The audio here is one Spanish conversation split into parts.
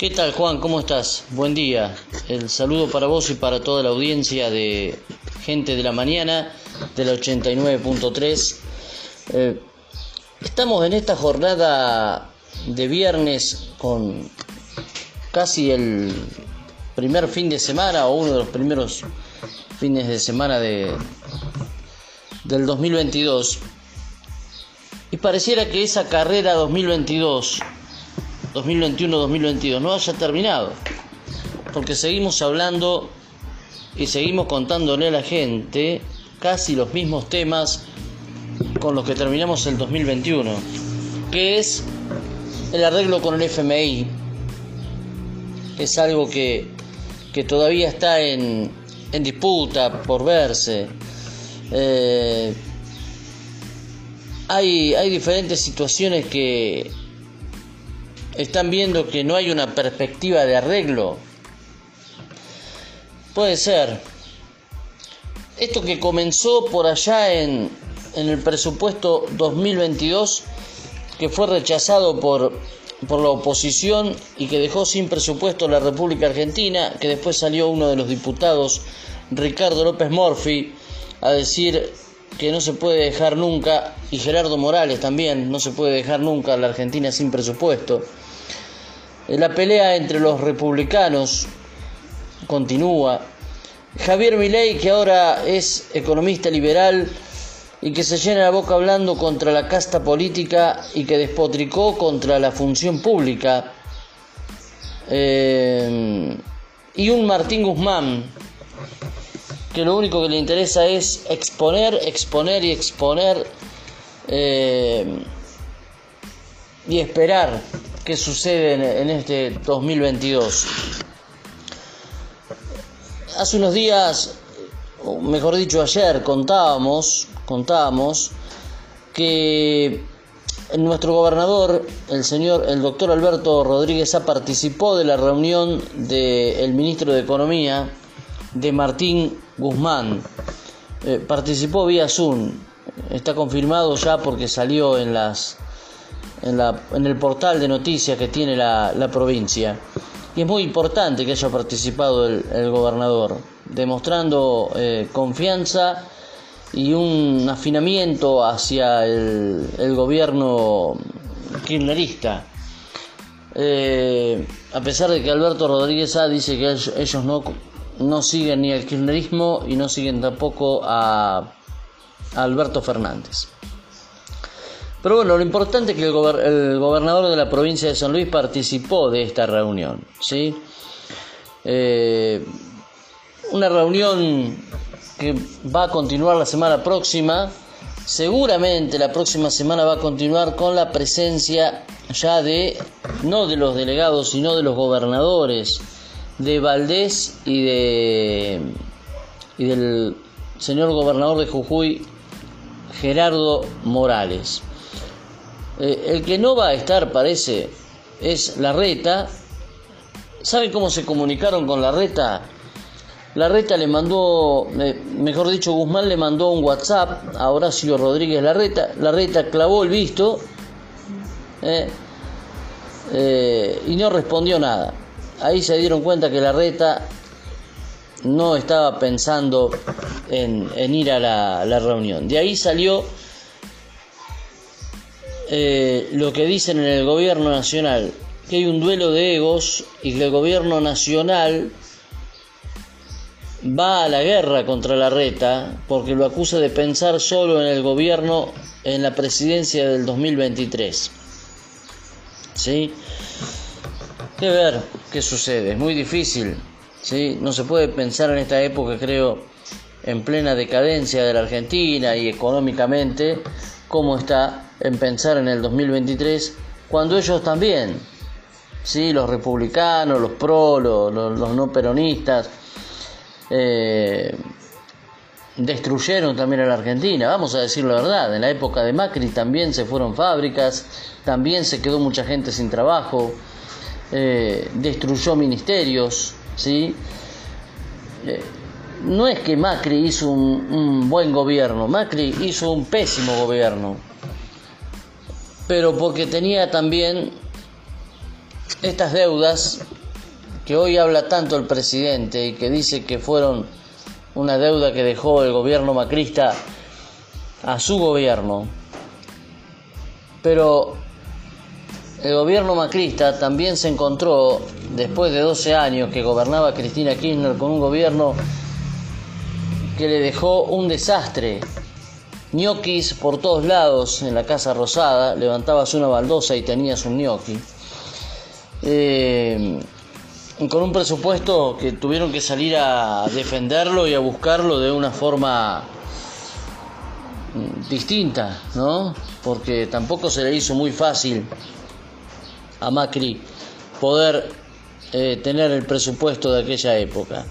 ¿Qué tal Juan? ¿Cómo estás? Buen día. El saludo para vos y para toda la audiencia de Gente de la Mañana de la 89.3. Eh, estamos en esta jornada de viernes con casi el primer fin de semana o uno de los primeros fines de semana de, del 2022. Y pareciera que esa carrera 2022 2021-2022 no haya terminado. Porque seguimos hablando y seguimos contándole a la gente casi los mismos temas con los que terminamos el 2021, que es el arreglo con el FMI. Es algo que, que todavía está en, en, disputa por verse. Eh, hay, hay diferentes situaciones que, están viendo que no hay una perspectiva de arreglo. Puede ser. Esto que comenzó por allá en, en el presupuesto 2022, que fue rechazado por, por la oposición y que dejó sin presupuesto la República Argentina, que después salió uno de los diputados, Ricardo López Morfi, a decir que no se puede dejar nunca, y Gerardo Morales también, no se puede dejar nunca a la Argentina sin presupuesto. La pelea entre los republicanos continúa. Javier Milei, que ahora es economista liberal y que se llena la boca hablando contra la casta política y que despotricó contra la función pública. Eh, y un Martín Guzmán, que lo único que le interesa es exponer, exponer y exponer eh, y esperar qué sucede en, este 2022. Hace unos días, o mejor dicho ayer, contábamos, contábamos que nuestro gobernador, el señor, el doctor Alberto Rodríguez, participó de la reunión del ministro de Economía, de Martín Guzmán. Eh, participó vía Zoom. Está confirmado ya porque salió en las en, la, en el portal de noticias que tiene la, la, provincia. Y es muy importante que haya participado el, el gobernador, demostrando eh, confianza y un afinamiento hacia el, el gobierno kirchnerista. Eh, a pesar de que Alberto Rodríguez A dice que ellos no, no siguen ni el kirchnerismo y no siguen tampoco a, Alberto Fernández. Pero bueno, lo importante es que el, gobernador de la provincia de San Luis participó de esta reunión, ¿sí? Eh, una reunión que va a continuar la semana próxima. Seguramente la próxima semana va a continuar con la presencia ya de, no de los delegados, sino de los gobernadores de Valdés y de y del señor gobernador de Jujuy, Gerardo Morales. Eh, el que no va a estar, parece, es la reta. ¿Sabe cómo se comunicaron con la reta? La reta le mandó, mejor dicho, Guzmán le mandó un WhatsApp a Horacio Rodríguez La reta La reta clavó el visto eh, eh, y no respondió nada. Ahí se dieron cuenta que la reta no estaba pensando en, ir a la, reunión. De ahí salió eh, lo que dicen en el gobierno nacional, que hay un duelo de egos y que el gobierno nacional va a la guerra contra la reta porque lo acusa de pensar solo en el gobierno en la presidencia del 2023. ¿Sí? Que ver qué sucede, es muy difícil. ¿sí? No se puede pensar en esta época, creo, en plena decadencia de la Argentina y económicamente, cómo está en pensar en el 2023 cuando ellos también, ¿sí? los republicanos, los pro, los, no peronistas, eh, destruyeron también a la Argentina, vamos a decir la verdad, en la época de Macri también se fueron fábricas, también se quedó mucha gente sin trabajo, eh, destruyó ministerios, ¿sí? Eh, no es que Macri hizo un buen gobierno, Macri hizo un pésimo gobierno pero porque tenía también estas deudas que hoy habla tanto el presidente y que dice que fueron una deuda que dejó el gobierno macrista a su gobierno, pero el gobierno macrista también se encontró, después de 12 años que gobernaba Cristina Kirchner, con un gobierno que le dejó un desastre. ñoquis por todos lados en la Casa Rosada, levantabas una baldosa y tenías un ñoqui. Eh, con un presupuesto que tuvieron que salir a defenderlo y a buscarlo de una forma mm, distinta, ¿no? Porque tampoco se le hizo muy fácil a Macri poder eh, tener el presupuesto de aquella época.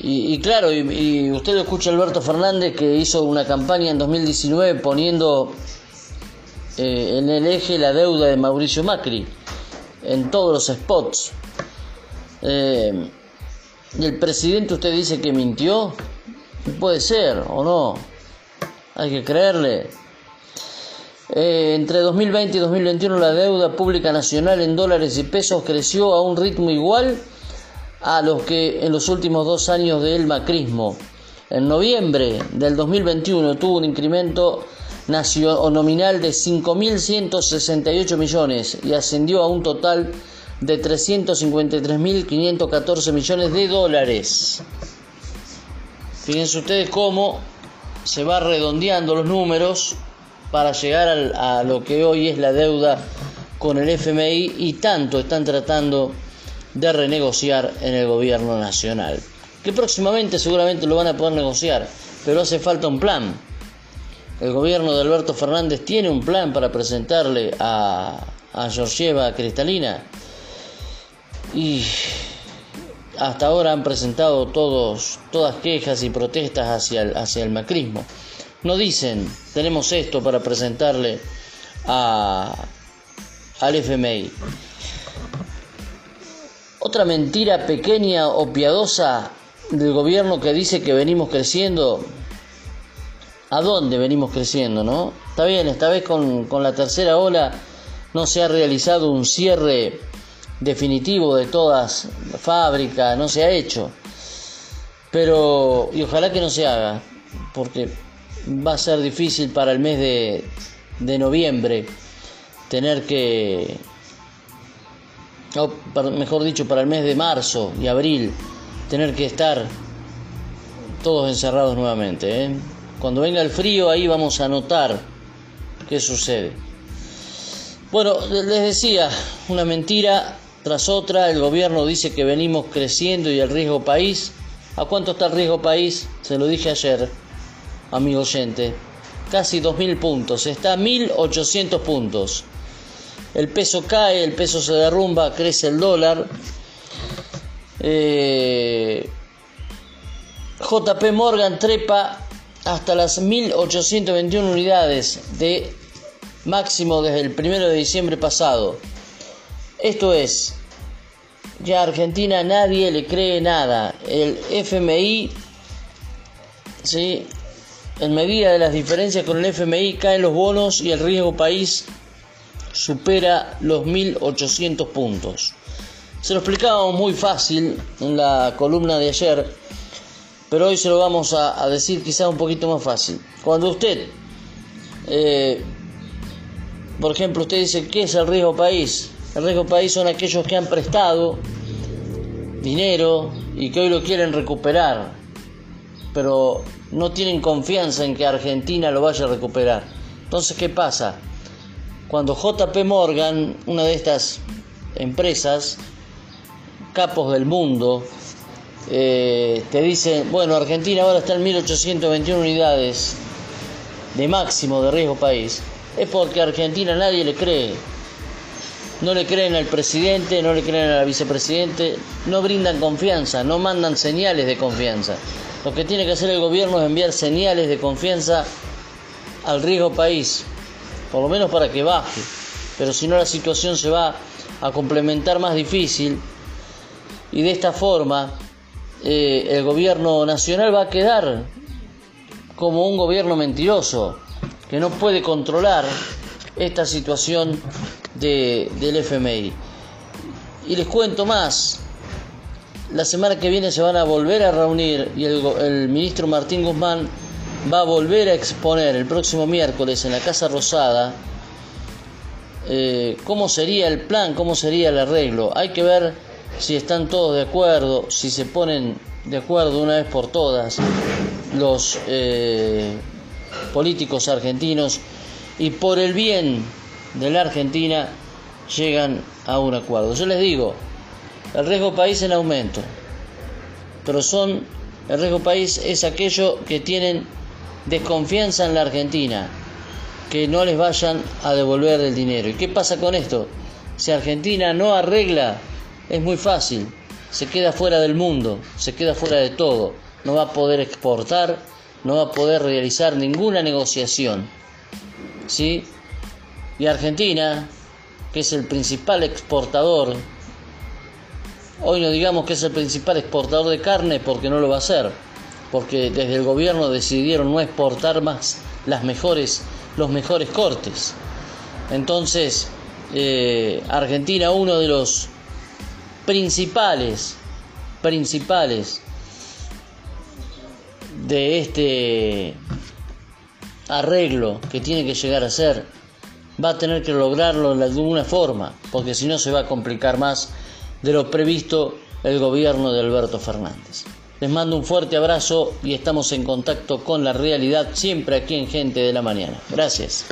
Y, claro, y, usted lo escucha Alberto Fernández que hizo una campaña en 2019 poniendo eh, en el eje la deuda de Mauricio Macri en todos los spots. Eh, y el presidente usted dice que mintió, puede ser o no, hay que creerle. Eh, entre 2020 y 2021 la deuda pública nacional en dólares y pesos creció a un ritmo igual a los que en los últimos dos años del macrismo. En noviembre del 2021 tuvo un incremento nominal de 5.168 millones y ascendió a un total de 353.514 millones de dólares. Fíjense ustedes cómo se va redondeando los números para llegar a lo que hoy es la deuda con el FMI y tanto están tratando de renegociar en el gobierno nacional. Que próximamente seguramente lo van a poder negociar, pero hace falta un plan. El gobierno de Alberto Fernández tiene un plan para presentarle a, a Georgieva Cristalina y hasta ahora han presentado todos, todas quejas y protestas hacia el, hacia el macrismo. No dicen, tenemos esto para presentarle a, al FMI. Otra mentira pequeña o piadosa del gobierno que dice que venimos creciendo. ¿A dónde venimos creciendo, no? Está bien, esta vez con, con la tercera ola no se ha realizado un cierre definitivo de todas fábricas, no se ha hecho. Pero, y ojalá que no se haga, porque va a ser difícil para el mes de, noviembre tener que, o mejor dicho, para el mes de marzo y abril, tener que estar todos encerrados nuevamente. ¿eh? Cuando venga el frío ahí vamos a notar qué sucede. Bueno, les decía, una mentira tras otra, el gobierno dice que venimos creciendo y el riesgo país. ¿A cuánto está el riesgo país? Se lo dije ayer amigo oyente. Casi 2.000 puntos, está a 1.800 puntos. El peso cae, el peso se derrumba, crece el dólar. Eh, JP Morgan trepa hasta las 1.821 unidades de máximo desde el 1 de diciembre pasado. Esto es, ya a Argentina nadie le cree nada. El FMI ¿sí? En medida de las diferencias con el FMI caen los bonos y el riesgo país supera los 1.800 puntos. Se lo explicábamos muy fácil en la columna de ayer, pero hoy se lo vamos a, decir quizá un poquito más fácil. Cuando usted, eh, por ejemplo, usted dice, ¿qué es el riesgo país? El riesgo país son aquellos que han prestado dinero y que hoy lo quieren recuperar, pero no tienen confianza en que Argentina lo vaya a recuperar. Entonces, ¿qué pasa? Cuando JP Morgan, una de estas empresas, capos del mundo, eh, te dice, bueno, Argentina ahora está en 1821 unidades de máximo de riesgo país, es porque a Argentina nadie le cree. No le creen al presidente, no le creen al vicepresidente, no brindan confianza, no mandan señales de confianza. Lo que tiene que hacer el gobierno es enviar señales de confianza al riesgo país, por lo menos para que baje. Pero si no la situación se va a complementar más difícil y de esta forma eh, el gobierno nacional va a quedar como un gobierno mentiroso que no puede controlar esta situación de, del FMI. Y les cuento más. La semana que viene se van a volver a reunir y el, ministro Martín Guzmán va a volver a exponer el próximo miércoles en la Casa Rosada eh, cómo sería el plan, cómo sería el arreglo. Hay que ver si están todos de acuerdo, si se ponen de acuerdo una vez por todas los eh, políticos argentinos y por el bien de la Argentina llegan a un acuerdo. Yo les digo, el riesgo país en aumento, pero son, el riesgo país es aquello que tienen desconfianza en la Argentina, que no les vayan a devolver el dinero. ¿Y qué pasa con esto? Si Argentina no arregla, es muy fácil, se queda fuera del mundo, se queda fuera de todo, no va a poder exportar, no va a poder realizar ninguna negociación. ¿Sí? Y Argentina, que es el principal exportador, hoy no digamos que es el principal exportador de carne porque no lo va a hacer, porque desde el gobierno decidieron no exportar más las mejores, los mejores cortes. Entonces, eh, Argentina, uno de los principales, principales de este arreglo que tiene que llegar a ser, va a tener que lograrlo de alguna forma, porque si no se va a complicar más de lo previsto el gobierno de Alberto Fernández. Les mando un fuerte abrazo y estamos en contacto con la realidad siempre aquí en Gente de la Mañana. Gracias.